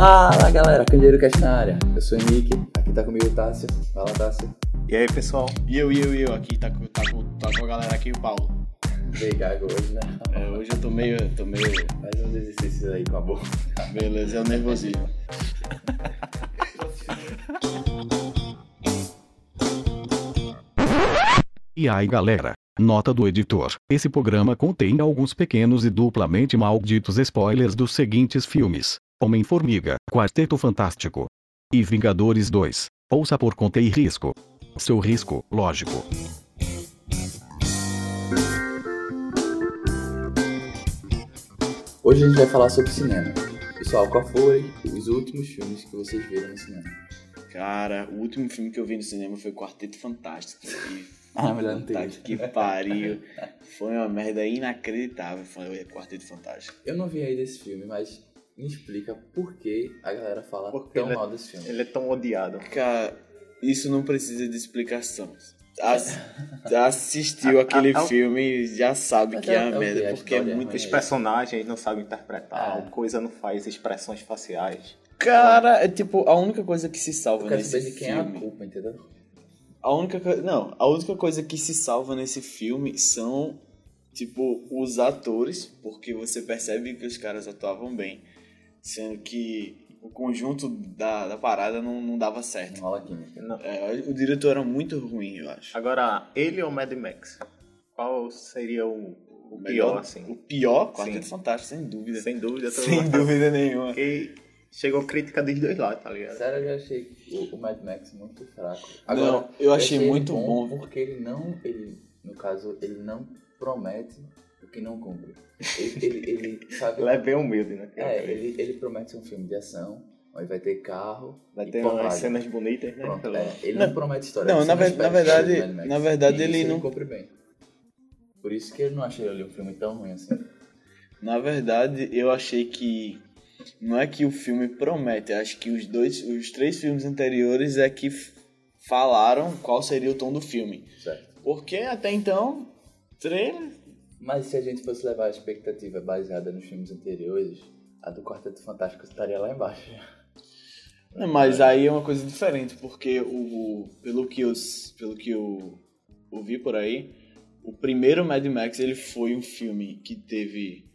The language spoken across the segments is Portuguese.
Fala galera, Candeeiro Cast na área. Eu sou o Henrique, aqui tá comigo o Tássio. Fala Tássio. E aí, pessoal? E eu, e eu, e eu, aqui tá, com- tá, com- tá com a galera aqui, o Paulo. Veio gago hoje, né? É, hoje eu tô meio, tô meio, Faz uns exercícios aí com a boca. beleza, é o nervosismo. E aí galera, nota do editor. Esse programa contém alguns pequenos e duplamente malditos spoilers dos seguintes filmes: Homem-Formiga, Quarteto Fantástico e Vingadores 2. Ouça por conta e risco. Seu risco, lógico. Hoje a gente vai falar sobre cinema. Pessoal, qual foi os últimos filmes que vocês viram no cinema? Cara, o último filme que eu vi no cinema foi Quarteto Fantástico. E Ah, melhor não ter que pariu. Foi uma merda inacreditável, foi o Quarteto Fantástico. Eu não vi ainda esse filme, mas me explica por que a galera fala Porque tão é- mal desse filme. Ele é tão odiado. Cara, isso não precisa de explicação. Ass- assistiu aquele a- a- filme já sabe que é- é quê? merda, A porque é história é muito ruim. Os personagens não sabem interpretar, Ah. coisa não faz expressões faciais. Cara, é tipo, a única coisa que se salva Eu quero nesse saber de quem é a filme. culpa, entendeu? A única coisa. Não, a única coisa que se salva nesse filme são, tipo, os atores, porque você percebe que os caras atuavam bem. Sendo que o conjunto da, da parada não, não dava certo. Não química. Não. É, o diretor era muito ruim, eu acho. Agora, ele ou Mad Max? Qual seria o, o pior, melhor- assim? O pior, Quarteto Sim. Fantástico, sem dúvida. Sem dúvida. Sem mundo- dúvida nenhuma. Porque chegou crítica dos dois lados, tá ligado? Sério, eu já achei o, o Mad Max muito fraco. Não, eu achei ele muito bom. Porque ele não, ele, no caso, ele não promete o que não cumpre. Ele, ele, ele sabe... Ele é bem humilde, né? É, ele, ele promete ser um filme de ação, onde vai ter carro Vai e ter porrada. umas cenas bonitas, né? Pronto, é, ele não, Não, promete história. não, na na verdade- na verdade, ele não- cumpre bem. Por isso que eu não achei ali um filme tão ruim assim. Na verdade, eu achei que não é que o filme promete, acho que os dois, os três filmes anteriores é que falaram qual seria o tom do filme. Certo. Porque até então, trailer, Mas se a gente fosse levar a expectativa baseada nos filmes anteriores, a do Quarteto Fantástico estaria lá embaixo. Né, mas aí é uma coisa diferente, porque o pelo que eu pelo que eu ouvi por aí, o primeiro Mad Max ele foi um filme que teve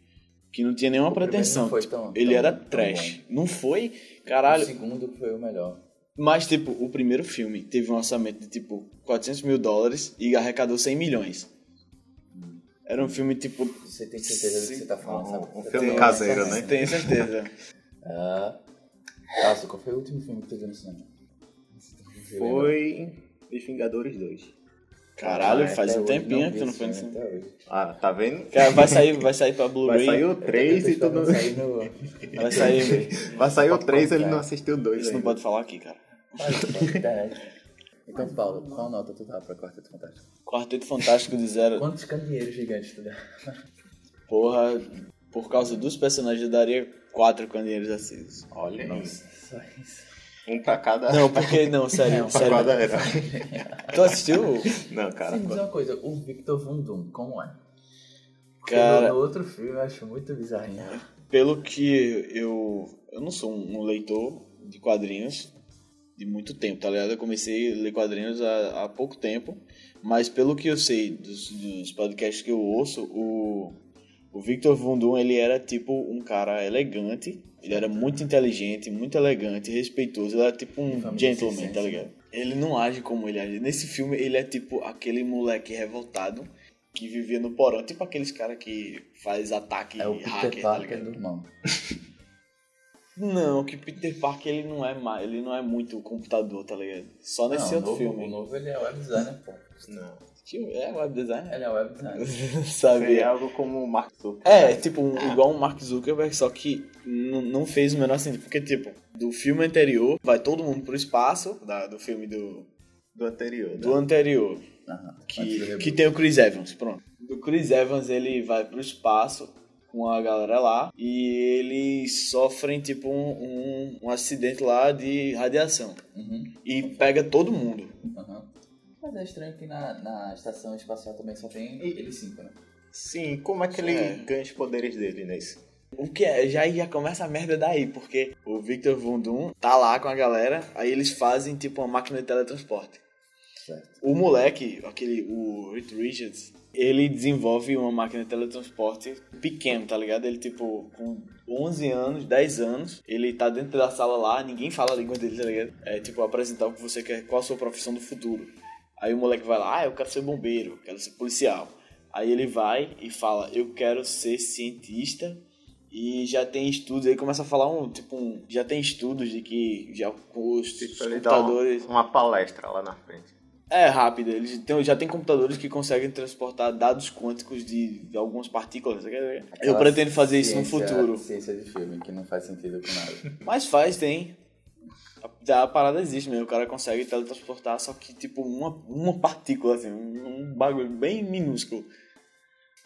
que não tinha nenhuma O pretensão. foi tão- ele era tão trash. Não foi, O caralho. segundo foi o melhor. Mas, tipo, o primeiro filme teve um orçamento de, tipo, 400 mil dólares e arrecadou 100 milhões. Era um filme, tipo... Você tem certeza do que você tá falando, sabe? Um filme tem- caseiro, né? Tenho certeza. Ah, Tasso, qual foi o último filme que tu viu no cinema? Foi Os Vingadores 2. Caralho, Até faz um tempinho que tu não foi no cinema. Ah, tá vendo? Cara, vai sair, vai sair pra Vai Blu-ray. sair o Eu tô 3 e sair no- Vai sair... Vai sair o Pode 3 ele contar. não assistiu o 2 Isso não ainda. pode falar aqui, cara. Vai, vai, internet. Então, Paulo, qual nota tu dá pra Quarteto Fantástico? Quarteto Fantástico de zero. Quantos candeeiros gigantes tu dá? Porra, por causa dos personagens eu daria quatro candeeiros acesos. Olha Nossa, só isso. Um pra cada. Não, porque... Não, sério, pra sério. cada herói. Tu assistiu? Não, cara. Sim, me diz uma coisa, o Victor Von Doom, como é? Porque Cara- no, no outro filme eu acho muito bizarrinho. pelo que eu. Eu não sou um leitor de quadrinhos de muito tempo, tá ligado? Eu comecei a ler quadrinhos há, há pouco tempo, mas pelo que eu sei dos, dos podcasts que eu ouço, o, o Victor Von Doom, ele era tipo um cara elegante, ele era muito inteligente, muito elegante, respeitoso, ele era tipo um gentleman, tá ligado? Ele não age como ele age. Nesse filme, ele é tipo aquele moleque revoltado que vivia no porão, tipo aqueles caras que faz ataque É o Peter hacker, tá Parker ligado? do irmão. Não, que Peter Parker ele não é mais, ele não é muito computador, tá ligado? Só nesse Não, outro o novo, filme. O novo ele é web designer, pô. Não. É web design? Ele é web designer. Seria Sabe? algo como o Mark Zuckerberg. É, tipo, um- igual um Mark Zuckerberg, só que não fez o menor sentido. Porque, tipo, do filme anterior, vai todo mundo pro espaço, da, do filme do, Do anterior. do anterior, Aham, que, que tem o Chris Evans, pronto. Do Chris Evans, ele vai pro espaço com a galera lá e eles sofrem, tipo, um, um, um acidente lá de radiação. Uhum, E pega todo mundo. aham. Mas é estranho que na, na estação espacial também só tem E- eles cinco, né? Sim, como é que ele É. ganha os poderes dele nesse? O que é? Já, já começa a merda daí, porque o Victor Von Doom tá lá com a galera, aí eles fazem tipo uma máquina de teletransporte. Certo. O moleque, aquele, o Reed Richards, ele desenvolve uma máquina de teletransporte pequeno, tá ligado? Ele, tipo, com 11 anos, 10 anos, ele tá dentro da sala lá, ninguém fala a língua dele, tá ligado? É, tipo, apresentar o que você quer, qual a sua profissão do futuro. Aí o moleque vai lá, ah, eu quero ser bombeiro, eu quero ser policial. Aí ele vai e fala, eu quero ser cientista e já tem estudos, aí começa a falar um, tipo, um, já tem estudos de que já os, Tipo, dá uma, computadores... uma palestra lá na frente. É rápido, eles têm, já tem computadores que conseguem transportar dados quânticos de, de algumas partículas. Eu Aquela pretendo fazer isso no ciência- futuro. Ciência de filme, que não faz sentido com nada. Mas faz, tem. A, a parada existe mesmo, o cara consegue teletransportar, só que tipo uma, uma partícula, assim, um, um bagulho bem minúsculo.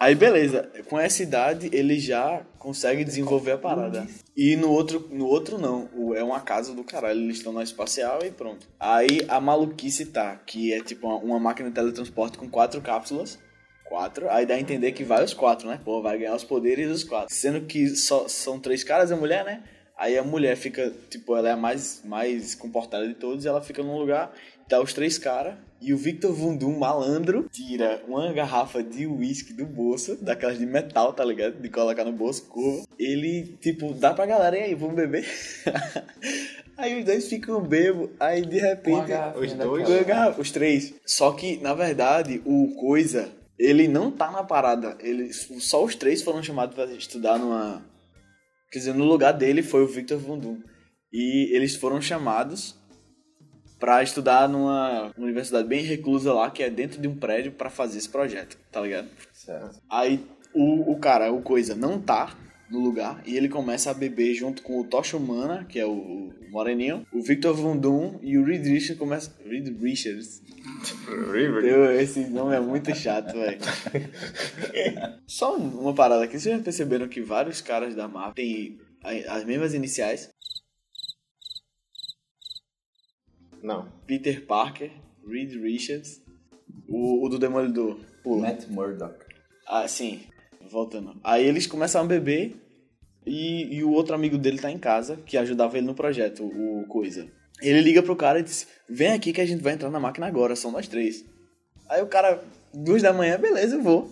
Aí beleza, com essa idade ele já consegue desenvolver a parada. E no outro, no outro não, é uma casa do caralho, eles estão na espacial e pronto. Aí a maluquice tá, que é tipo uma, uma máquina de teletransporte com quatro cápsulas. Quatro, aí dá a entender que vai os quatro, né? Pô, vai ganhar os poderes dos quatro. Sendo que só são três caras e a mulher, né? Aí a mulher fica, tipo, ela é a mais, mais comportada de todos, e ela fica num lugar, tá os três caras, e o Victor Vundum, malandro, tira uma garrafa de uísque do bolso, daquelas de metal, tá ligado? De colocar no bolso, curva. Ele, tipo, dá pra galera, e aí, vamos beber? aí os dois ficam bebos, aí de repente... os dois? os três. Só que, na verdade, o Coisa, ele não tá na parada. Ele, só os três foram chamados pra estudar numa. Quer dizer, no lugar dele foi o Victor Vundum. E eles foram chamados pra estudar numa universidade bem reclusa lá, que é dentro de um prédio, pra fazer esse projeto, tá ligado? Certo. Aí o, o cara, o Coisa, não tá no lugar e ele começa a beber junto com o Tocha Humana, que é o, Moreninho, o Victor Vundum e o Reed Richards começa. Reed Richards. Meu, esse nome é muito chato, velho. Só uma parada aqui, vocês já perceberam que vários caras da Marvel têm as mesmas iniciais? Não. Peter Parker, Reed Richards, o, o do Demolidor. Pula. Matt Murdock. Ah, sim. Voltando. Aí eles começam a beber e, e o outro amigo dele tá em casa, que ajudava ele no projeto, o Coisa. Ele liga pro cara e diz: Vem aqui que a gente vai entrar na máquina agora, são nós três. Aí o cara, duas da manhã, beleza, eu vou.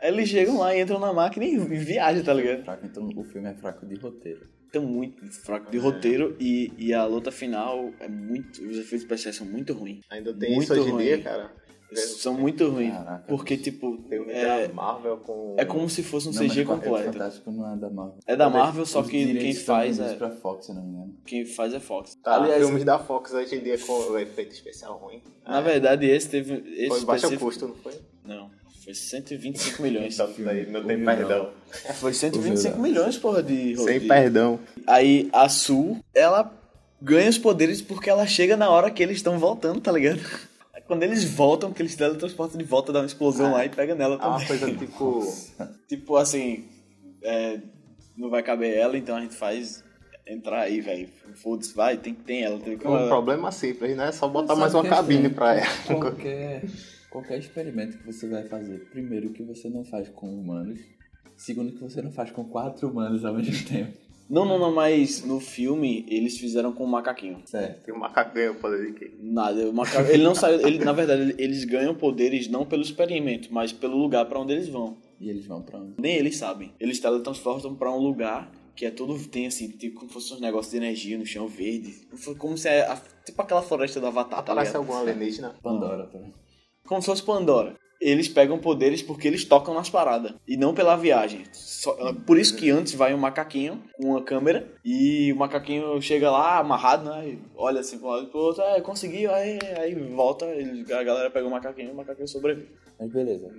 Aí eles chegam lá e entram na máquina e, e viajam, tá ligado? Fraco, então o filme é fraco de roteiro. Então, muito fraco de roteiro e, e a luta final é muito. Os efeitos especiais são muito ruins. Ainda tem Muito isso hoje em dia, cara. São muito ruins. Caraca. Porque, tipo, é, da Marvel com. é como se fosse um Não, CG Quarteto completo. Fantástico não é da Marvel. É da Marvel, só que quem faz é. pra Fox, não me. Quem faz é Fox. Tá, Aliás, filmes da Fox hoje em dia com efeito especial ruim. na verdade, esse teve. Esse Foi baixo custo, não foi? Não, foi 125 milhões. Então, daí não tem Ouviu, perdão. Foi 125 Ouviu, milhões, porra, de. Sem de- perdão. Aí a Sul, ela ganha os poderes porque ela chega na hora que eles estão voltando, tá ligado? Aí Quando eles voltam, que eles teletransportam de volta, dá uma explosão lá e pega nela É uma também. coisa tipo. Tipo assim, é, não vai caber ela, então a gente faz entrar aí, velho. Foda-se, vai, tem que ter ela. Tem que Um problema simples, né? Só botar mais uma é cabine assim, pra ela. Qualquer, qualquer experimento que você vai fazer, primeiro que você não faz com humanos, segundo que você não faz com quatro humanos ao mesmo tempo. Não, não, não, mas no filme eles fizeram com o macaquinho. Certo. Tem um macaco ganha o poder de quê? Nada, o macaco, ele não saiu, ele, na verdade, ele- eles ganham poderes não pelo experimento, mas pelo lugar pra onde eles vão. E eles vão pra onde? Nem eles sabem. Eles teletransportam pra um lugar que é todo tem assim, tipo como se fosse uns negócios de energia no chão verde. Como se é a- tipo aquela floresta do Avatar, tá Parece ligado? algum alienígena. Pandora também. Como se fosse Pandora. Eles pegam poderes porque eles tocam nas paradas. E não pela viagem. Só- por isso que antes vai um macaquinho com uma câmera. E o macaquinho chega lá amarrado, né? E olha assim pro lado e pro outro. É, conseguiu. Aí, aí volta. ele- a galera pega o macaquinho e o macaquinho sobrevive. Mas beleza.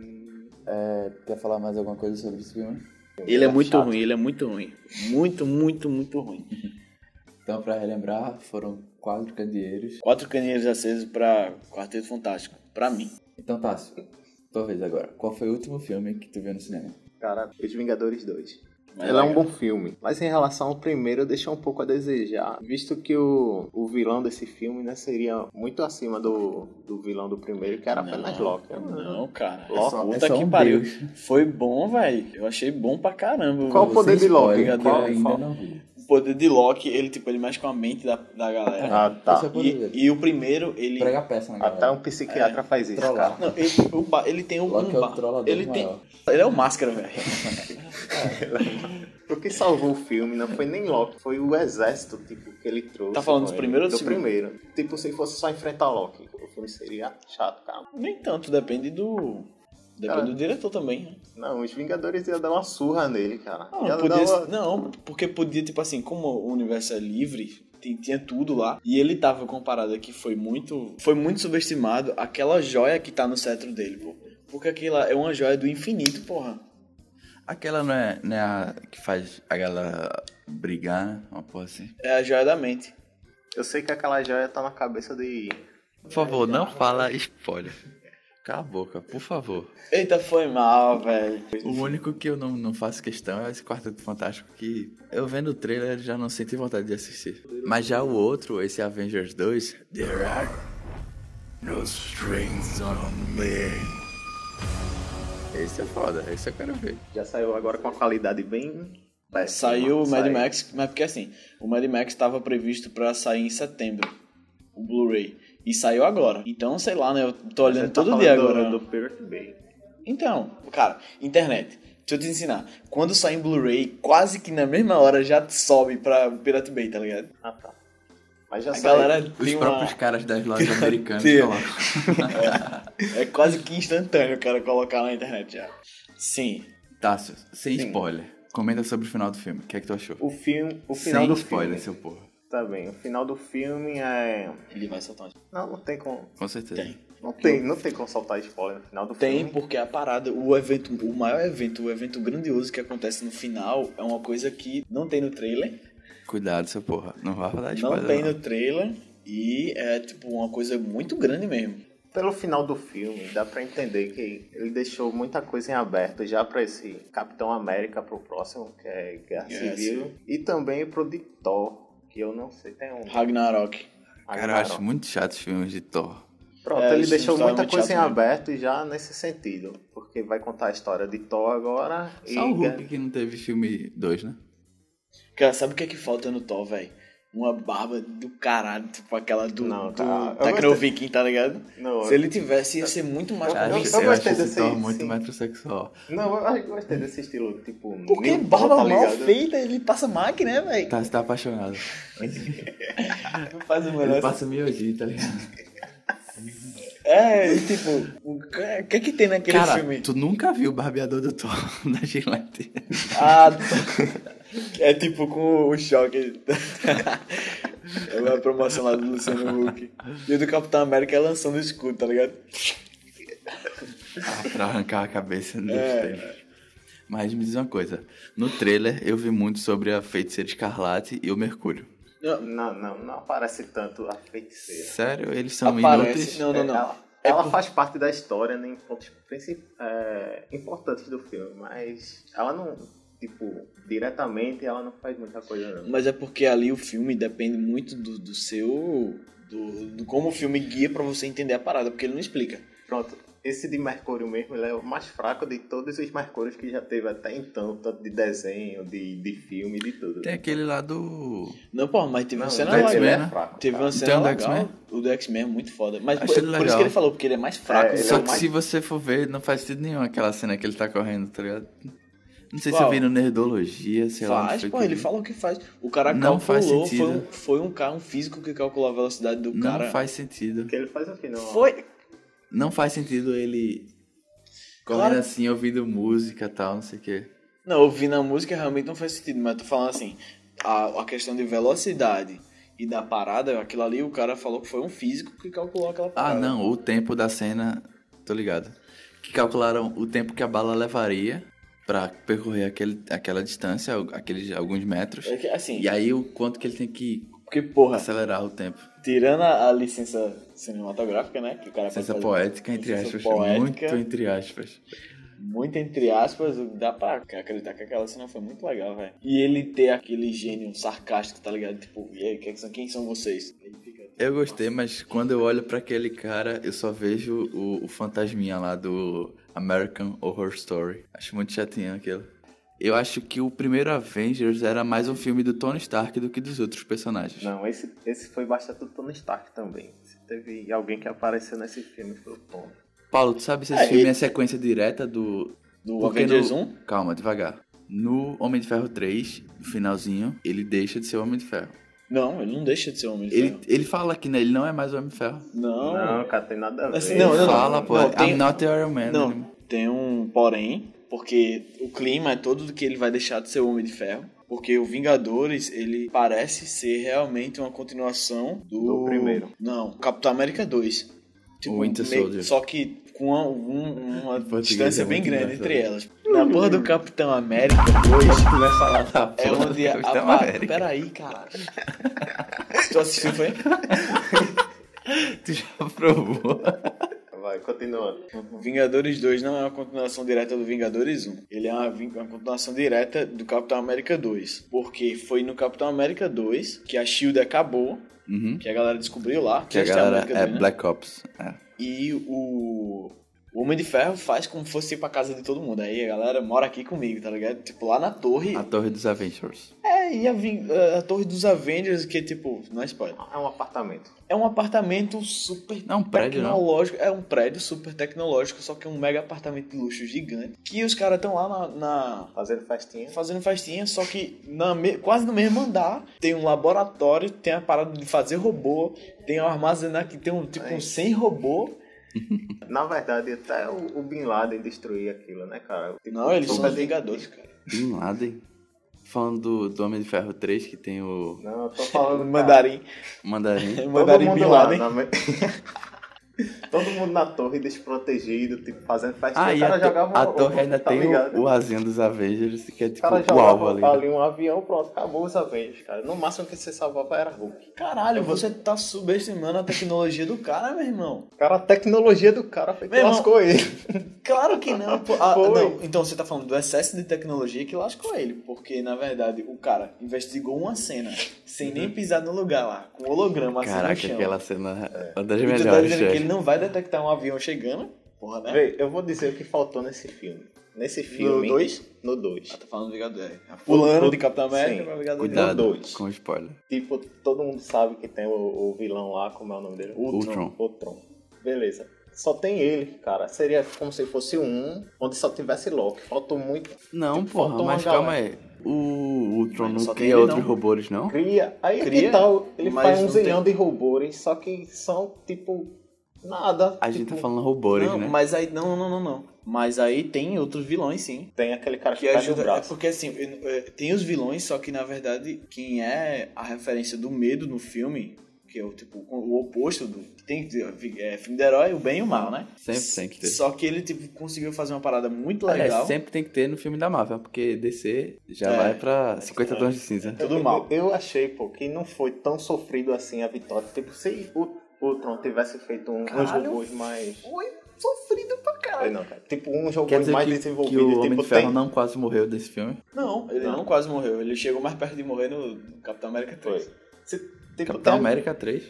É, quer falar mais alguma coisa sobre esse filme? Ele é muito chato. ruim, ele é muito ruim. Muito, muito, muito ruim. Então, pra relembrar, foram quatro candeeiros. Quatro caninhas acesos pra Quarteto Fantástico. Pra mim. Então, Tássio, tua vez agora. Qual foi o último filme que tu viu no cinema? Cara, Os Vingadores 2. Mas Ele é um bom filme. Mas em relação ao primeiro, deixa um pouco a desejar. Visto que o, o vilão desse filme né, seria muito acima do, do vilão do primeiro, que era apenas Loki. Não, cara. Loki, é Puta só que um pariu. deus. Foi bom, velho. Eu achei bom pra caramba. Qual o poder de Loki? Qual- ainda qual- não vi. O poder de Loki, ele, tipo, ele mexe com a mente da, da galera. Ah, tá. Esse é o poder dele. E, e o primeiro, ele. Prega peça na Até galera. um psiquiatra faz isso, Trollar. cara. Não, ele, o ele tem um. Loki um é o trollador ele tem. maior. Ele é o máscara, velho. O que salvou o filme não foi nem Loki, foi o exército tipo, que ele trouxe. Tá falando do primeiro ou do do primeiro. Tipo, se fosse só enfrentar Loki, o filme seria chato, cara. Nem tanto, depende do. Depende Cara. do diretor também. né? Não, os Vingadores iam dar uma surra nele, cara. Não, Ia podia, uma- não, porque podia, tipo assim, como o universo é livre, tem- tinha tudo lá. E ele tava com uma parada que foi muito. Foi muito subestimado. Aquela joia que tá no cetro dele, pô. Porque aquela é uma joia do infinito, porra. Aquela não é, não é a que faz a galera brigar, né? Uma porra assim. É a joia da mente. Eu sei que aquela joia tá na cabeça de. Por favor, não fala spoiler. Cala a boca, por favor. Eita, foi mal, velho. O único que eu não, não faço questão é esse Quarteto Fantástico que eu vendo o trailer já não senti vontade de assistir. Mas já o outro, esse Avengers 2, There are no strings on me. Esse é foda, esse eu quero ver. Já saiu agora com uma qualidade bem. péssima. Saiu o Mad. Max, mas porque assim, o Mad Max estava previsto pra sair em setembro, o Blu-ray. E saiu agora. Então, sei lá, né? Eu tô olhando tá todo dia falando agora. Do, do Pirate Bay. Então, cara, internet. Deixa eu te ensinar. Quando sai em Blu-ray, quase que na mesma hora já sobe pra Pirate Bay, tá ligado? Ah, tá. Mas já A saiu. galera Os uma... próprios caras das lojas americanas colocam. É quase que instantâneo o cara colocar na internet já. Sim. Tássio, sem Sim. spoiler. Comenta sobre o final do filme. O que é que tu achou? O filme. O final sem do spoiler, filme. seu porra. Tá bem. O final do filme é. Ele vai soltar um... Não, não tem como. Com certeza. Tem. Não tem, não tem como soltar spoiler no final do Tem, filme. porque a parada, o evento, o maior evento, o evento grandioso que acontece no final é uma coisa que não tem no trailer. Cuidado, seu porra. Não vai Não spoiler. tem não. no trailer e é tipo uma coisa muito grande mesmo. Pelo final do filme, dá pra entender que ele deixou muita coisa em aberto já pra esse Capitão América pro próximo, que é Guerra Guerra Civil, e também pro Thor, que eu não sei, tem um. Ragnarok. Cara, eu acho muito chato os filmes de Thor. Pronto, É, ele deixou tá muita coisa em mesmo. aberto já nesse sentido, porque vai contar a história de Thor agora Só e o Hulk que não teve filme 2, né? Cara, sabe o que é que falta no Thor, velho? Uma barba do caralho, tipo aquela do. Não, do cara, eu Tacno Viking, tá ligado? Não, Se ele tivesse, ia ser muito mais Eu- Acho, eu- eu, eu gostei desse- muito sim. metrosexual. Não, eu acho- gostei desse estilo, tipo. Porque barba tá mal feita, ele passa máquina, né, velho? Tá, você tá apaixonado. Faz o Ele melhor. passa mioji, tá ligado? É, e tipo, o que o que, tem naquele Cara, filme? tu nunca viu o barbeador do Thor da Gillette. Ah, é tipo com o choque. É a promoção lá do Luciano Huck. E o do Capitão América é lançando o escudo, tá ligado? Ah, pra arrancar a cabeça dos É. Mas me diz uma coisa. No trailer eu vi muito sobre a feiticeira escarlate e o Mercúrio. Não, Não, não, não aparece tanto a feiticeira. Sério, eles são aparece. inúteis. Não, não, não. Ela, É ela por- faz parte da história né, em pontos é, importantes do filme, mas ela não, tipo, diretamente ela não faz muita coisa não. Mas é porque ali o filme depende muito do, do seu. Do, do como o filme guia pra você entender a parada, porque ele não explica. Pronto, esse de Mercúrio mesmo, ele é o mais fraco de todos os Mercúrios que já teve até então, tanto de desenho, de, de filme, de tudo. Tem aquele lá do. Não, pô, mas teve Não, uma o cena do legal. X-Men, ele né? é fraco. Teve cara. uma cena o do legal. X-Men? O do X-Men é muito foda. Mas por, ele por isso que ele falou, porque ele é mais fraco. É, Só é que mais- se você for ver, não faz sentido nenhum aquela cena que ele tá correndo, tá ligado? Não sei se eu vi no Nerdologia, sei lá. onde Faz, pô, que ele o que faz. O cara Não faz calculou, foi sentido. um, foi um cara, um físico que calculou a velocidade do Não cara. faz sentido. Que ele faz o que não. Foi. Não faz sentido ele correndo Claro. assim, ouvindo música e tal, não sei o quê. Não, ouvindo a música realmente não faz sentido, mas eu tô falando assim, a, a questão de velocidade e da parada, aquilo ali o cara falou que foi um físico que calculou aquela Ah, parada. não, o tempo da cena, tô ligado. Que calcularam o tempo que a bala levaria pra percorrer aquele, aquela distância, aqueles alguns metros. É que, assim, E aí o quanto que ele tem que porque, porra, acelerar o tempo. tirando a, a licença cinematográfica, né, que o cara Licença poética, entre aspas. poética, Muito entre aspas. muito entre aspas, dá pra acreditar que aquela cena foi muito legal, velho. E ele ter aquele gênio sarcástico, tá ligado? Tipo, e aí, quem são, quem são vocês? Eu gostei, mas quando eu olho pra aquele cara, eu só vejo o, o fantasminha lá do American Horror Story. Acho muito chatinho aquilo. Eu acho que o primeiro Avengers era mais um filme do Tony Stark do que dos outros personagens. Não, esse, esse foi bastante do Tony Stark também. Se teve alguém que apareceu nesse filme foi o Tony. Paulo, tu sabe se esse É, filme ele- é sequência direta do. do Porque Avengers no- 1? Calma, devagar. No Homem de Ferro 3, no finalzinho, ele deixa de ser o Homem de Ferro. Não, ele não deixa de ser homem de Ele, ferro. ele fala que né, ele não é mais Homem de Ferro. Não, Não, cara, tem nada a ver. Assim, Ele não, não, fala, não, pô, não, tem- I'm not the Iron Man. Não, Ele- tem um porém, porque o clima é todo do que ele vai deixar de ser o Homem de Ferro. Porque o Vingadores, ele parece ser realmente uma continuação do... Do primeiro. Não, Capitão América 2. O Winter meio- Soldier. Só que com uma, um- uma distância é bem grande entre elas. Na porra do Capitão América 2, Tu vai falar da é porra onde do a... Capitão a América. Peraí, caralho. tu assistiu, foi? Tu já provou. Vai, continuando. O Vingadores 2 não é uma continuação direta do Vingadores 1. Ele é uma, uma continuação direta do Capitão América 2. Porque foi no Capitão América 2 que a SHIELD acabou, Uhum. que a galera descobriu lá. Que a eles têm galera América é 2, né? Black Ops. É. E o... o Homem de Ferro faz como se fosse ir pra casa de todo mundo. Aí a galera mora aqui comigo, tá ligado? Tipo, lá na torre. A Torre dos Avengers. É, e a, a torre dos Avengers, que tipo, não é spoiler. É um apartamento. É um apartamento super Não, é um prédio, não. tecnológico. É um prédio super tecnológico, só que é um mega apartamento de luxo gigante. Que os caras estão lá na, na- Fazendo festinha. fazendo festinha, só que na me- quase no mesmo andar tem um laboratório, tem a parada de fazer robô, tem um armazenar que tem um tipo um 100 robô. Na verdade, até o, o Bin Laden destruir aquilo, né, cara? Tipo, Não, eles são os Vingadores, cara. Bin Laden. Falando do, do Homem de Ferro 3, que tem o Não, eu tô falando. cara, Mandarim. Mandarim. Todo Mandarim mundo Bin lá, Laden. na me- Todo mundo na torre desprotegido, tipo, fazendo festinha. Ah, o cara a, jogava a torre ainda tá tem ligado? o, o asinho dos Avengers, que é O tipo cara o alvo jogava ali. ali um avião, pronto, acabou os Avengers, cara. No máximo que você salvava era Hulk. Caralho, você tá subestimando a tecnologia do cara, meu irmão. Cara, a tecnologia do cara foi que Meu irmão, lascou ele. Claro que não. pô. Ah, Foi. não. Então você tá falando do excesso de tecnologia que lascou ele. Porque, na verdade, o cara investigou uma cena sem nem pisar no lugar lá, com holograma assim no Caraca, chão. aquela cena é uma das melhores. Não vai detectar um avião chegando? Porra, né? Vê, eu vou dizer o que faltou nesse filme. Nesse filme. dois? No 2. Ah, tá falando do Vingador. é. Pulando de Capitão América Sim. pra Vingador. Cuidado dois. com o spoiler. Tipo, todo mundo sabe que tem o, o vilão lá, como é o nome dele? Ultron. Ultron. Beleza. Só tem ele, cara. Seria como se fosse um onde só tivesse Loki. Faltou muito. Não, Tipo, porra, faltou uma mas calma galera. aí. O Ultron não tem cria ele, outros não. robôs, não? Cria. Aí Cria, que tal? Ele faz um zilhão tem. de robôs, só que são, tipo, nada. A gente Tipo, tá falando robôs, Não, né? mas aí. Não, não, não, não. Mas aí tem outros vilões, sim. Tem aquele cara que, Que ajuda. o É braço. porque assim, eh, tem os vilões, só que na verdade, quem é a referência do medo no filme, que é o tipo o oposto do. Tem é, filme de herói, o bem e o mal, né? Sempre tem que ter. Só que ele tipo, conseguiu fazer uma parada muito Aliás, legal. sempre tem que ter no filme da Marvel, porque DC já É. vai pra 50 tons de cinza. Tudo mal. Eu, eu achei, pô, que não foi tão sofrido assim a vitória. Tipo, se o Ultron tivesse feito um, uns robôs mais. Foi sofrido pra caralho. não, cara. Tipo, uns Quer robôs dizer mais que, que desenvolvidos. o Homem tipo, de Ferro tem- não quase morreu desse filme? Não, ele não. Não. quase morreu. Ele chegou mais perto de morrer no Capitão América 3. Foi. Se, tipo, Capitão tem- América 3?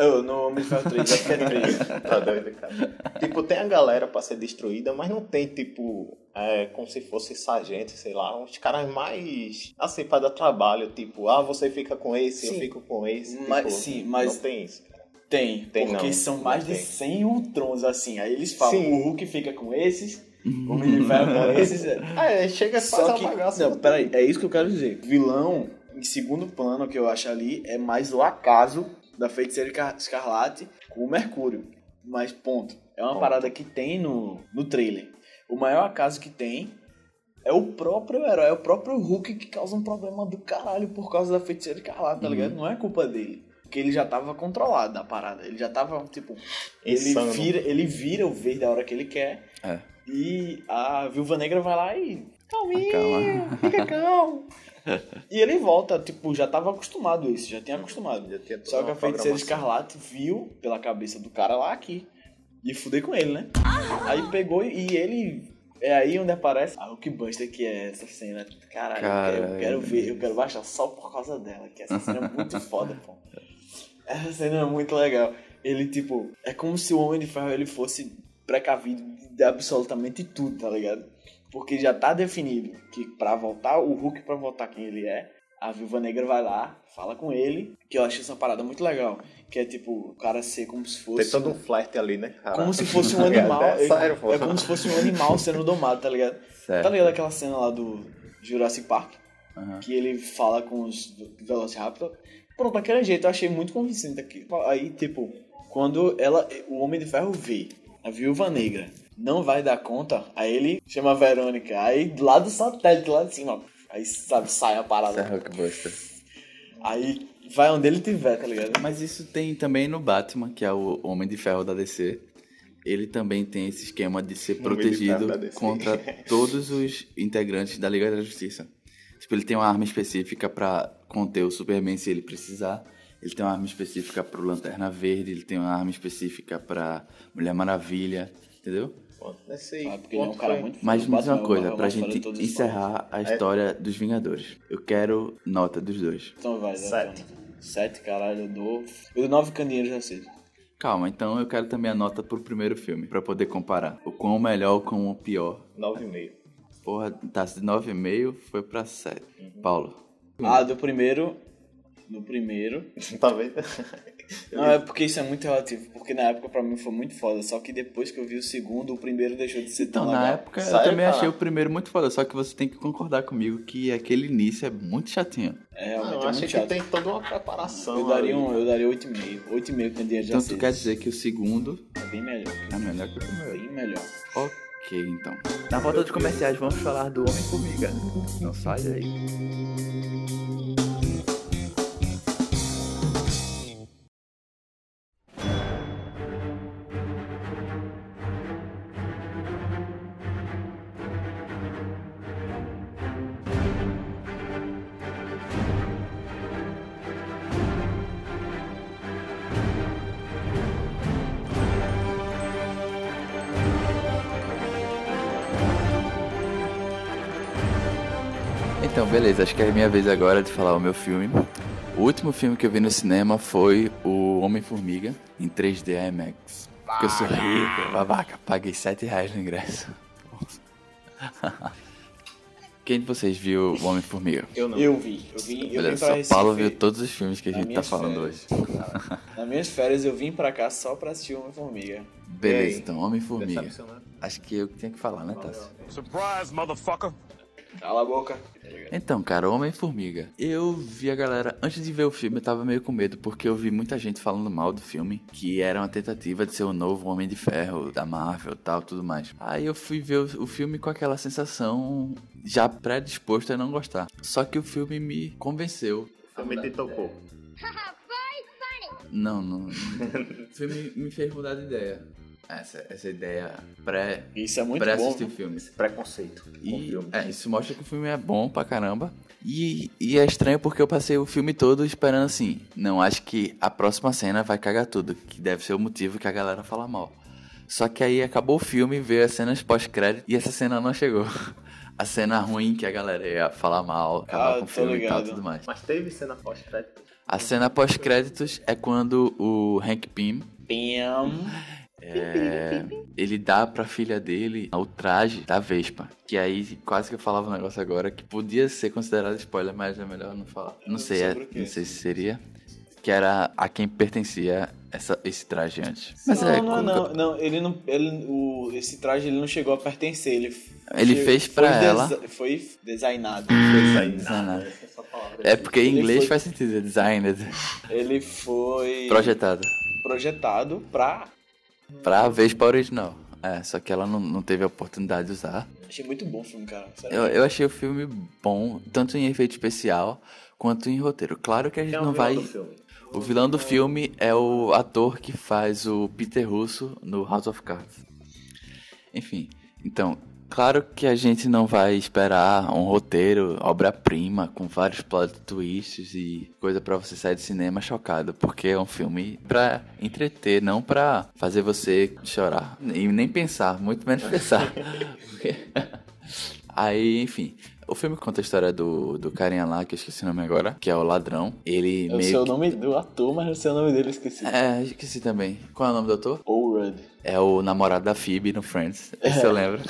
Oh, no Homem de Ferro 3, acho que é 3. Tá doido, cara. tipo, tem a galera pra ser destruída, mas não tem, tipo, é, como se fosse sargento, sei lá, uns caras mais, assim, pra dar trabalho, tipo, ah, você fica com esse, eu Sim. fico com esse. Mas- tipo, sim, mas- Não tem isso. Tem, Tem porque não, são não mais de tem. 100 Ultrons, assim. Aí eles falam, Sim. o Hulk fica com esses, o Homem de Ferro com esses. é. Ah, é, chega e Só a que. bagaça. Não, peraí, é isso que eu quero dizer. Vilão, em segundo plano, que eu acho ali, é mais o acaso da feiticeira Escar- escarlate com o Mercúrio. Mas, ponto. É uma Ponto. parada que tem no, no trailer. O maior acaso que tem é o próprio herói, é o próprio Hulk que causa um problema do caralho por causa da feiticeira escarlate, tá ligado? Não é culpa dele. Porque ele já tava controlado da parada. Ele já tava, tipo. Ele vira, ele vira o verde a hora que ele quer. É. E a Viúva Negra vai lá e. Calminho, Calma. fica calmo. e ele volta, tipo, já tava acostumado a isso, já tinha acostumado. Já tinha Só que a feiticeira escarlate viu pela cabeça do cara lá aqui. E fudei com ele, né? Aí pegou e ele É aí onde aparece a Hulkbuster, que é essa cena. Caralho, eu, quero, eu quero ver, eu quero baixar só por causa dela, que essa cena é muito foda, pô. Essa cena é muito legal. Ele, tipo, é como se o Homem de Ferro ele fosse precavido de absolutamente tudo, tá ligado? Porque já tá definido que pra voltar, o Hulk pra voltar quem ele é, a Viúva Negra vai lá, fala com ele, que eu acho essa parada muito legal. Que é tipo, o cara ser como se fosse. Tem todo um flerte ali, né? cara? Como se fosse um animal. É, sério, pô. é como se fosse um animal sendo domado, tá ligado? Certo. Tá ligado aquela cena lá do Jurassic Park? Aham. Que ele fala com os Velociraptor. Pronto, daquele jeito eu achei muito convincente aqui. Aí, tipo, quando ela, o Homem de Ferro vê a Viúva Negra não vai dar conta, aí ele chama a Verônica. Aí lá do satélite, lá de cima, aí sabe, sai a parada. É Hulkbuster. Aí vai onde ele tiver, tá ligado? Mas isso tem também no Batman, que é o Homem de Ferro da DC. Ele também tem esse esquema de ser de protegido contra todos os integrantes da Liga da Justiça. Tipo, ele tem uma arma específica pra conter o Superman se ele precisar. Ele tem uma arma específica pro Lanterna Verde, ele tem uma arma específica pra Mulher Maravilha, entendeu? Pô, Nesse aí, Ah, porque ele é um cara foi? muito Mas foda. me diz uma é coisa, pra gente encerrar a história dos Vingadores. Eu quero nota dos dois. Então vai, Sete. Sete. Sete, caralho, eu dou. Eu dou nove caninhas já sei. Calma, então eu quero também a nota pro primeiro filme, pra poder comparar. O quão melhor, o quão pior. 9,5. Porra, tá de 9,5 foi pra 7. Uhum. Paulo. Ah, do primeiro. Do primeiro. Tá vendo? Não, é porque isso é muito relativo. Porque na época pra mim foi muito foda. Só que depois que eu vi o segundo, o primeiro deixou de ser Então, tão na legal. época eu Sério, também cara? achei o primeiro muito foda, só que você tem que concordar comigo que aquele início é muito chatinho. É, Não, realmente eu é achei que chato. tem toda uma preparação. Eu daria, um, eu daria 8,5. 8,5 caninhas já Então sei. tu quer dizer que o segundo É bem melhor. é melhor que o primeiro. Bem melhor. Ok, então. Na volta dos comerciais vamos falar do Homem-Formiga. Não sai daí. Beleza, acho que é a minha vez agora de falar o meu filme. O último filme que eu vi no cinema foi o Homem-Formiga, em 3D IMAX. Porque eu sou rico, babaca, paguei 7 reais no ingresso. Quem de vocês viu o Homem-Formiga? Eu não. Eu vi. Eu vi, eu vim Beleza, pra só Recife. Paulo viu todos os filmes que a gente tá falando férias. hoje. Nas minhas férias eu vim pra cá só pra assistir Homem-Formiga. Beleza, então, Homem-Formiga. Acho que eu que tinha que falar, né, Tassi? Surprise, motherfucker! Cala a boca. Então, cara, Homem-Formiga. Eu vi a galera, antes de ver o filme, eu tava meio com medo, porque eu vi muita gente falando mal do filme, que era uma tentativa de ser o novo Homem de Ferro da Marvel e tal, tudo mais. Aí eu fui ver o, o filme com aquela sensação já predisposto a não gostar. Só que o filme me convenceu. Também te tocou. Não. não. o filme me fez mudar de ideia. Essa, essa ideia pré. Isso é muito pré bom. assistir viu? filmes. Preconceito E filme. é, isso mostra que o filme é bom pra caramba. E, e é estranho porque eu passei o filme todo esperando assim. Não, acho que a próxima cena vai cagar tudo. Que deve ser o motivo que a galera fala mal. Só que aí acabou o filme, veio as cenas pós-crédito e essa cena não chegou. A cena ruim que a galera ia falar mal, acabar Ah, com o filme e tal, ligado. tudo mais. Mas teve cena pós-crédito. A cena pós-créditos é quando o Hank Pym Pam. É, ele dá pra filha dele o traje da Vespa. Que aí quase que eu falava um negócio agora que podia ser considerado spoiler, mas é melhor não falar. Não sei, é- não sei se seria. Que era a quem pertencia essa, esse traje antes. Mas não, é, não, não, não, ele não, ele, o, esse traje ele não chegou a pertencer, ele Ele fez foi pra ela. desa- Foi designado. Design. É porque em Ele inglês foi- faz sentido, é designed, Ele foi projetado. projetado pra. Pra Vespa original. É, só que ela não, não teve a oportunidade de usar. Achei muito bom o filme, cara. sério. Eu, eu achei o filme bom, tanto em efeito especial quanto em roteiro. Claro que a gente é não vai. O vilão do filme é o ator que faz o Peter Russo no House of Cards. Enfim, então, Claro que a gente não vai esperar um roteiro, obra-prima, com vários plot twists e coisa pra você sair do cinema chocado, porque é um filme pra entreter, não pra fazer você chorar. E nem pensar, muito menos pensar. Aí, enfim. O filme conta a história do, do carinha lá, que eu esqueci o nome agora, que é o ladrão. Ele Eu meio sei o nome do ator, mas não sei o nome dele, eu esqueci. É, esqueci também. Qual é o nome do ator? Paul Rudd. É o namorado da Phoebe no Friends. Esse eu lembro.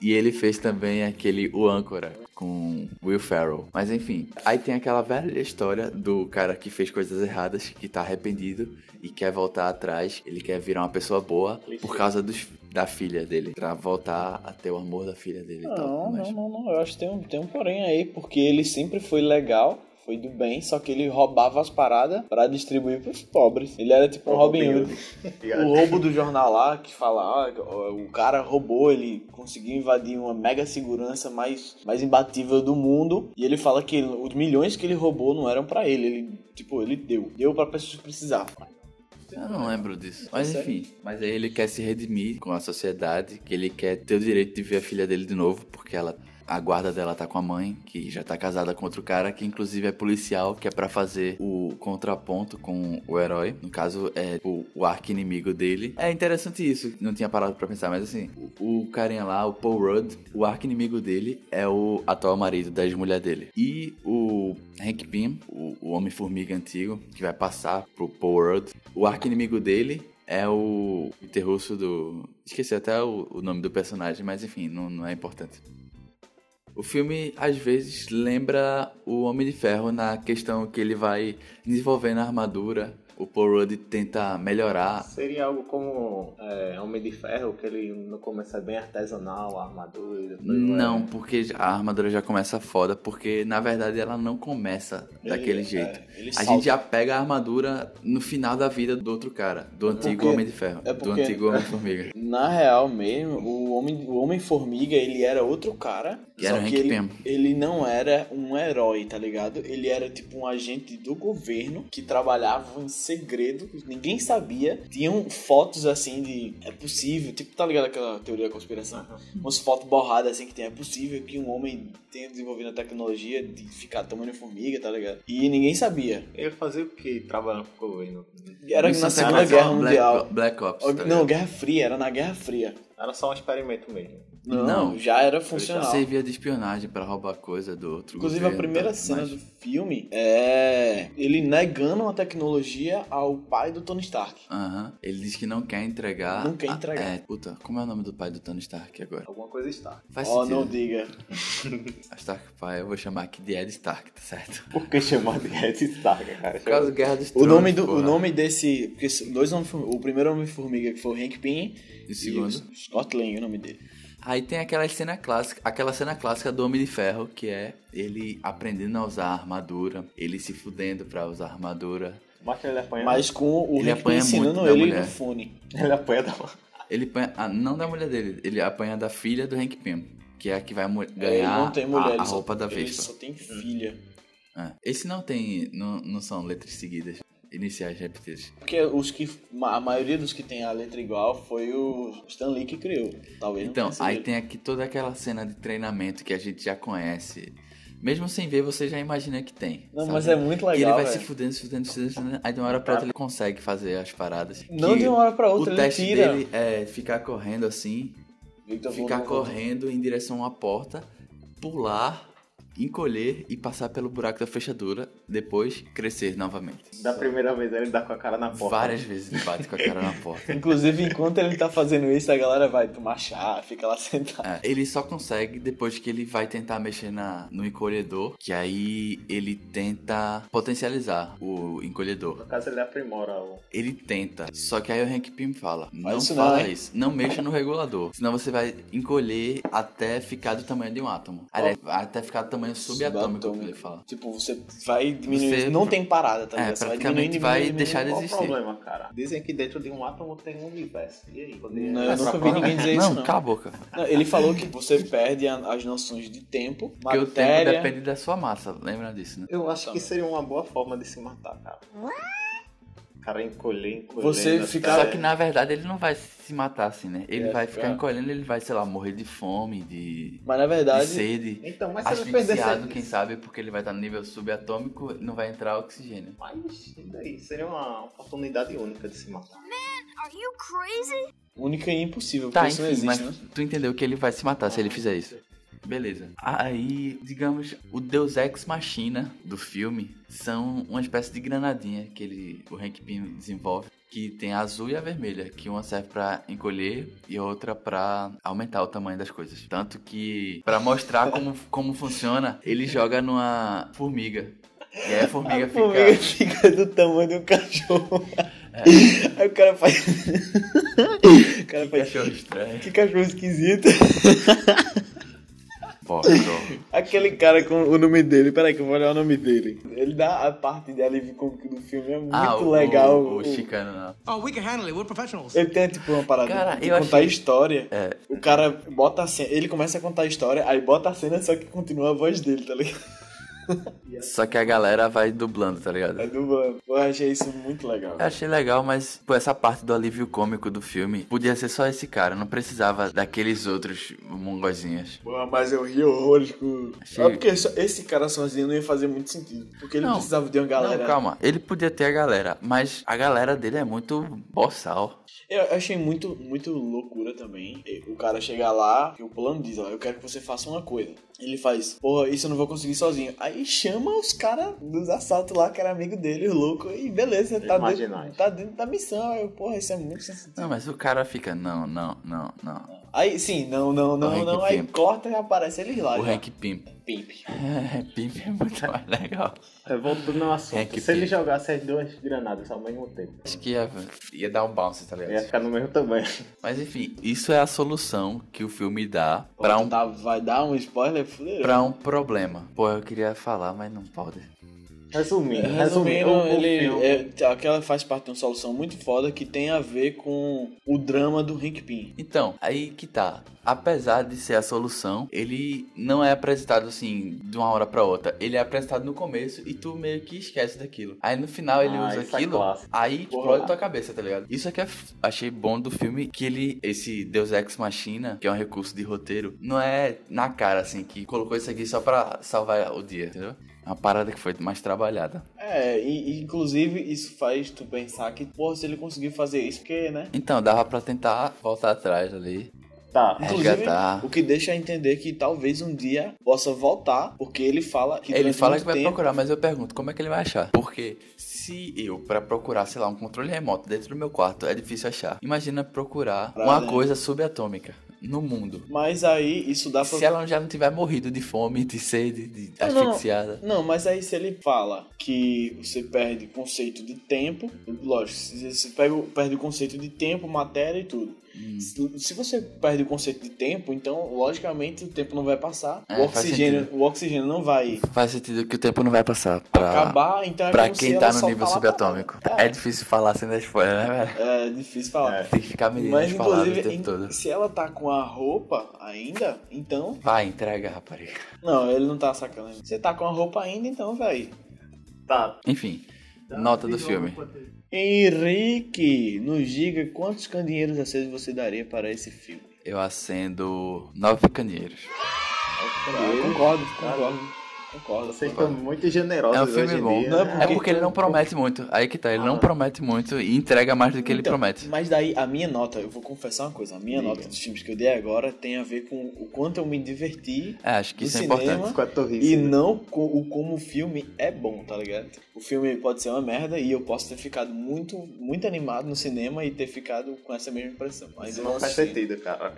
E ele fez também aquele O Âncora com Will Ferrell. Mas enfim, aí tem aquela velha história do cara que fez coisas erradas, que tá arrependido e quer voltar atrás. Ele quer virar uma pessoa boa por causa dos, da filha dele. Pra voltar a ter o amor da filha dele e tal. Não, Mas- não, não, não. Eu acho que tem um, tem um porém aí, porque ele sempre foi legal, foi do bem, só que ele roubava as paradas pra distribuir pros pobres. Ele era tipo um Robin Hood. O roubo do jornal lá, que fala, ah, o cara roubou, ele conseguiu invadir uma mega segurança mais, mais imbatível do mundo. E ele fala que os milhões que ele roubou não eram pra ele. Ele, tipo, ele deu. Deu pra pessoas que precisavam. Eu não lembro disso. Mas enfim. Mas aí ele quer se redimir com a sociedade, que ele quer ter o direito de ver a filha dele de novo, porque ela. A guarda dela tá com a mãe, que já tá casada com outro cara, que inclusive é policial, que é pra fazer o contraponto com o herói. No caso, é o, o arco-inimigo dele. É interessante isso, não tinha parado pra pensar, mas assim, o, o carinha lá, o Paul Rudd, o arco-inimigo dele é o atual marido da ex-mulher dele. E o Hank Pym, o, o Homem-Formiga antigo, que vai passar pro Paul Rudd, o arco-inimigo dele é o Peter Russo do... Esqueci até o, o nome do personagem, mas enfim, não, não é importante. O filme, às vezes, lembra o Homem de Ferro na questão que ele vai desenvolvendo a armadura. O Paul Rudd tenta melhorar. Seria algo como é, Homem de Ferro, que ele no começo é bem artesanal, a armadura. Não, vai- porque a armadura já começa foda, porque na verdade ela não começa daquele Ele- jeito. é, ele a salta. gente já pega a armadura no final da vida do outro cara, do antigo porque- Homem de Ferro, é do porque- antigo Homem-Formiga. Na real mesmo, o homem, o homem formiga ele era outro cara. E era só o que ele, Pym. ele não era um herói, tá ligado? Ele era tipo um agente do governo que trabalhava em segredo, ninguém sabia. Tinham fotos assim de é possível, tipo, tá ligado aquela teoria da conspiração? Umas fotos borradas assim que tem, é possível que um homem tenha desenvolvido a tecnologia de ficar tamanho formiga, tá ligado? E ninguém sabia. Ele fazia o que trabalhando com o governo? Era Isso na Segunda Guerra Black- Mundial. Black Ops. tá não? Guerra Fria, era na Guerra Fria. Era só um experimento mesmo. Não, Não. já era funcional. Servia de espionagem pra roubar coisa do outro Inclusive, a governo, primeira tá? cena Mas- do filme é ele negando a tecnologia ao pai do Tony Stark. Aham. Ele diz que não quer entregar. Não quer a- entregar. É, puta, como é o nome do pai do Tony Stark agora? Alguma coisa está. Faz oh, sentido. não diga. A Stark pai, eu vou chamar aqui de Ed Stark, tá certo? Por que chamar de Red Stark, cara? Por causa da Guerra dos O nome, do, o porra. nome desse. Porque dois homens O primeiro Homem-Formiga, que foi o Hank Pym. E o segundo? o Scott Lang, o nome dele. Aí tem aquela cena clássica, aquela cena clássica do Homem de Ferro, que é ele aprendendo a usar a armadura, ele se fudendo pra usar a armadura. Mas ele apanha. Mas com o Ele Hank Pym apanha ensinando muito da ele mulher. no fone. ele apanha da. Ele apanha, ah, não da mulher dele, ele apanha da filha do Hank Pym, que é a que vai ele ganhar não tem mulher, a, ele a só- roupa da Ele Vespa. só tem filha. É. Esse não tem, não, não são letras seguidas, iniciais repetidas. Porque os que. A maioria dos que tem a letra igual foi o Stan Lee que criou. Talvez Então, aí ele. tem aqui toda aquela cena de treinamento que a gente já conhece. Mesmo sem ver, você já imagina que tem. Não, sabe? mas é muito ele legal. vai se velho. fudendo, se fudendo, se fudendo, se fudendo. Aí de uma hora pra outra ele consegue fazer as paradas. Não de uma hora pra outra, O ele teste tira. dele é ficar correndo assim, Victor ficar correndo em direção a uma porta, pular, encolher e passar pelo buraco da fechadura, depois crescer novamente. Da primeira vez ele dá com a cara na porta. Várias vezes ele bate com a cara na porta. Inclusive, enquanto ele tá fazendo isso, a galera vai tomar chá, fica lá sentada. É, ele só consegue depois que ele vai tentar mexer na, no encolhedor, que aí ele tenta potencializar o encolhedor. No caso, ele aprimora o. Ele tenta, só que aí o Hank Pym fala, não isso não, fala hein?" isso, não mexa no regulador, senão você vai encolher até ficar do tamanho de um átomo. Aliás, até ficar do tamanho subatômico, como ele fala. Tipo, você vai diminuir. Você- Não tem parada, tá É, ligado? Você vai praticamente diminuindo, vai diminuindo, deixar de Qual o existir. problema, cara? Dizem que dentro de um átomo tem um universo. E aí? Poderia- Não, eu nunca vi ninguém dizer não, isso, não. cala a boca. Não, Ele falou que você perde a- as noções de tempo, Porque o tempo depende da sua massa, lembra disso, né? Eu acho que seria uma boa forma de se matar, cara. O cara encolher, encolher. Você fica- Só que na verdade ele não vai se matar assim, né? Ele É, vai fica- ficar encolhendo, ele vai, sei lá, morrer de fome, de, Mas na de verdade, sede. Então, mas se ele perder Asfixiado, essa- quem sabe, porque ele vai estar no nível subatômico não vai entrar oxigênio. Mas, e daí? Seria uma oportunidade única de se matar. Are you crazy? única e impossível, Tá, porque isso não enfim, existe, mas né? tu entendeu que ele vai se matar se ele fizer isso. Beleza. Aí, digamos, o Deus Ex Machina do filme são uma espécie de granadinha que ele, o Hank Pym desenvolve, que tem a azul e a vermelha, que uma serve pra encolher e outra pra aumentar o tamanho das coisas. Tanto que, pra mostrar como, como funciona, ele joga numa formiga. E aí a formiga, A formiga fica do tamanho de um cachorro. Aí o cara faz. o cara fica... faz. Cachorro estranho. Que cachorro esquisito. Pô, Aquele cara com o nome dele, peraí que eu vou olhar o nome dele. Ele dá a parte de alívio cômico do filme, é muito ah, o, legal. O, o chicano, não. Oh, we can handle it. We're professionals. Ele tem tipo uma parada Cara, de eu contar achei- história. É. O cara bota a cena, ele começa a contar a história, aí bota a cena, só que continua a voz dele, tá ligado? Só que a galera vai dublando, tá ligado? É dublando. Eu achei isso muito legal. Eu achei legal, mas pô, essa parte do alívio cômico do filme podia ser só esse cara, não precisava daqueles outros mongozinhos. Pô, mas eu ri horrores com. Achei- É porque esse cara sozinho não ia fazer muito sentido. Porque ele Não. precisava de uma galera. Não, calma, ele podia ter a galera, mas a galera dele é muito boçal. Eu achei muito, muito loucura também. O cara chegar lá e o plano diz, ó, eu quero que você faça uma coisa. Ele faz, porra, isso eu não vou conseguir sozinho. Aí chama os caras dos assaltos lá, que era amigo dele, o louco, e beleza, tá dentro, tá dentro da missão. Eu, porra, isso é muito sensitivo. Não, mas o cara fica, não, não, não, não. Aí, sim, não, não, não, não. Aí Pym. corta e aparece eles lá. O já. Hank Pimp. Pimp. É, Pimp é muito mais legal. É, voltando ao assunto. Hank se ele Pym. jogasse as duas granadas ao mesmo tempo, Acho que ia, ia dar um bounce, tá ia ligado? ficar no mesmo tamanho. Mas enfim, isso é a solução que o filme dá pra um, Tá, vai dar um spoiler fuleiro. pra um problema. Pô, eu queria falar, mas não pode. Resumindo, Resumindo, resumindo, o, o ele, é, aquela faz parte de uma solução muito foda que tem a ver com o drama do Hank Pym. Então, aí que tá. Apesar de ser a solução, ele não é apresentado assim de uma hora pra outra. Ele é apresentado no começo e tu meio que esquece daquilo. Aí no final ele Ah, usa é aquilo, clássico. aí explode tua cabeça, tá ligado? Isso é que eu achei bom do filme, que ele, esse Deus Ex Machina, que é um recurso de roteiro, não é na cara assim, que colocou isso aqui só pra salvar o dia, entendeu? Uma parada que foi mais trabalhada. É, e, inclusive isso faz tu pensar que, porra, se ele conseguiu fazer isso, porque, né? Então, dava pra tentar voltar atrás ali. Tá, Inclusive, Resgatar. o que deixa a entender que talvez um dia possa voltar, porque ele fala que Ele fala que vai tempo- procurar, mas eu pergunto, como é que ele vai achar? Porque se eu, pra procurar, sei lá, um controle remoto dentro do meu quarto, é difícil achar. Imagina procurar Pra uma dentro. coisa subatômica no mundo. Mas aí isso dá pra Se ela já não tiver morrido de fome, de sede, de Não, não. asfixiada. Não, mas aí se ele fala que você perde conceito de tempo, lógico, você pega, perde o conceito de tempo, matéria e tudo. Hum. Se, você perde o conceito de tempo, então logicamente o tempo não vai passar. É, o, oxigênio, o oxigênio não vai Faz sentido que o tempo não vai passar pra, acabar, então é pra como se quem ela tá no nível subatômico. parada. É difícil falar sem dar spoiler, né, velho? É, é difícil falar. Tem que ficar medindo Mas as palavras o inclusive, tempo em- todo. se ela tá com a roupa ainda, então. Vai, entrega, rapariga. Não, ele não tá sacando. Você tá com a roupa ainda, então, véi. tá. Enfim, nota do filme. Henrique, nos diga quantos candeeiros acesos você daria para esse filme. Eu acendo nove candeeiros. Ah, concordo, concordo. Concordo. Vocês estão muito generosos É um hoje filme em bom. dia. Não, né? É porque ele não promete muito. Aí que tá, ele não promete muito e entrega mais do que ele Então, promete. Mas daí, a minha nota, eu vou confessar uma coisa, a minha Diga. nota dos filmes que eu dei agora tem a ver com o quanto eu me diverti É, acho que no isso é cinema. importante. A torrice, e não com, o como o filme é bom, tá ligado? O filme pode ser uma merda e eu posso ter ficado muito, muito animado no cinema e ter ficado com essa mesma impressão. Mas não não faz sentido, cara.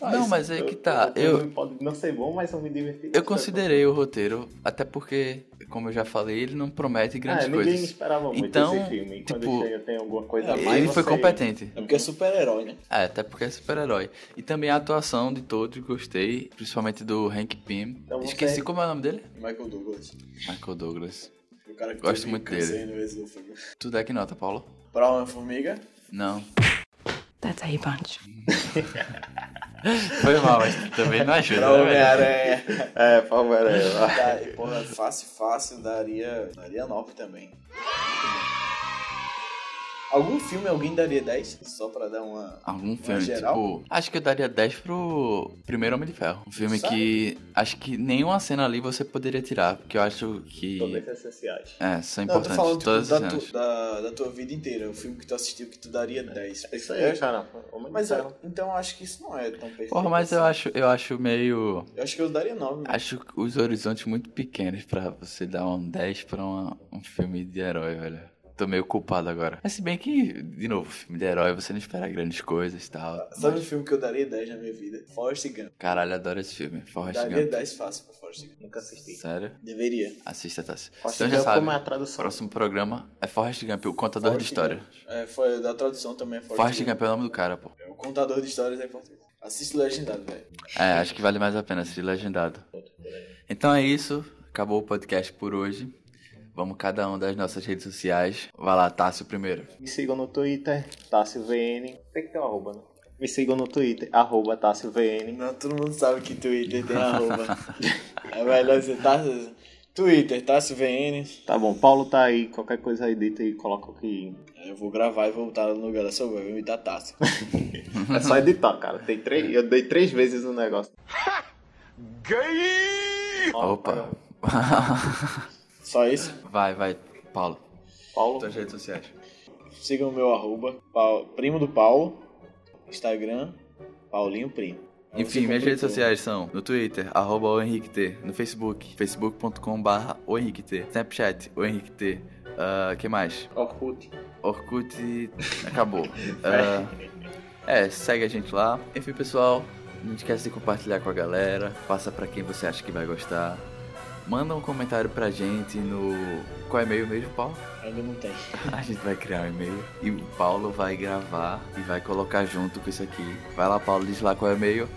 Não, mas aí que tá. O Eu, filme pode não ser bom, mas eu me diverti. eu considerei o roteiro, até porque, como eu já falei, ele não promete grandes Ah, ninguém coisas. esperava muito Então, esse filme. E Quando tipo, chega tem alguma coisa é, a mais. Ele foi você- competente. É porque é super-herói, né? É, até porque é super-herói. E também a atuação de todos, gostei. Principalmente do Hank Pym. Então você- Esqueci como é o nome dele? Michael Douglas. Michael Douglas. Cara que Gosto muito dele. Tu dá que nota, Paulo? Pra uma formiga, Não. That's how you punch. Foi mal, mas também não ajuda, pra né? Homem-Aranha. É, Palmeiras. Dá- Porra, fácil, fácil, daria, daria 9 também. Algum filme alguém daria 10? Só pra dar uma. Algum filme, geral? tipo. Acho que eu daria 10 pro Primeiro Homem de Ferro. Um filme Sério? que. Acho que nenhuma cena ali você poderia tirar. Porque eu acho que. Todas essenciais. É, são Não, eu tô importantes. falando tipo, todas da, tu- da, da tua vida inteira. O filme que tu assistiu que tu daria 10. É isso aí, cara. Homem de Mas Ferro. eu, então eu acho que isso não é tão perfeito. Porra, mas eu assim. acho, eu acho meio. Eu acho que eu daria 9. Acho os horizontes muito pequenos pra você dar um 10 pra uma- um filme de herói, velho. Tô meio culpado agora. Mas se bem que, de novo, filme de herói, você não espera grandes coisas e tal. Sabe um filme que eu daria 10 na minha vida? Forrest Gump. Caralho, adoro esse filme. Forrest Daria Gump. 10 fácil pra Forrest Gump. Nunca assisti. Sério? Deveria. Assista, Tassi. Forrest Então já Gump, sabe. como é a tradução? Próximo programa é Forrest Gump, o contador de Forrest história. Gump. É, foi da tradução também é Forrest, Forrest Gump. Gump é o nome do cara, pô. O contador de histórias é importante. Assiste legendado, velho. É, acho que vale mais a pena assistir legendado. Então é isso. Acabou o podcast por hoje. Vamos cada um das nossas redes sociais. Vai lá, Tássio primeiro. Me sigam no Twitter, TássioVN. Tem que ter um arroba, né? Me sigam no Twitter, arroba TássioVN. Não, todo mundo sabe que Twitter tem arroba. é melhor você tá. Twitter, Tássio VN. Tá bom, Paulo tá aí, qualquer coisa aí dita e coloca o que. Eu vou gravar e voltar no lugar da sua voz, vou imitar Tássio. É só editar, cara. Tem três, eu dei três vezes o negócio. Opa. Só isso. vai, vai, Paulo. Paulo, Suas redes sociais. Sigam o meu arroba, primo do Paulo, Instagram, Paulinho Primo. Enfim, minhas redes sociais são no Twitter, arroba o Henrique T, no Facebook, facebook.com barra o Henrique T, Snapchat, o Henrique T, Ah, que mais? Orkut. Orkut, acabou. Ah, é, segue a gente lá. Enfim, pessoal, não esquece de compartilhar com a galera, passa pra quem você acha que vai gostar. Manda um comentário pra gente no... Qual é o e-mail mesmo, Paulo? Ainda não tem. A gente vai criar um e-mail e o Paulo vai gravar e vai colocar junto com isso aqui. Vai lá, Paulo, diz lá qual é o e-mail.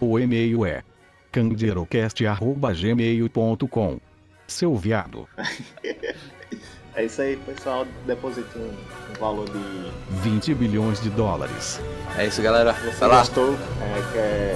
O e-mail é candirocast.gmail.com. Seu viado. É isso aí, pessoal. Deposite um, um valor de. 20 bilhões de dólares. É isso, galera. Você Vai lá. gastou? É, que é.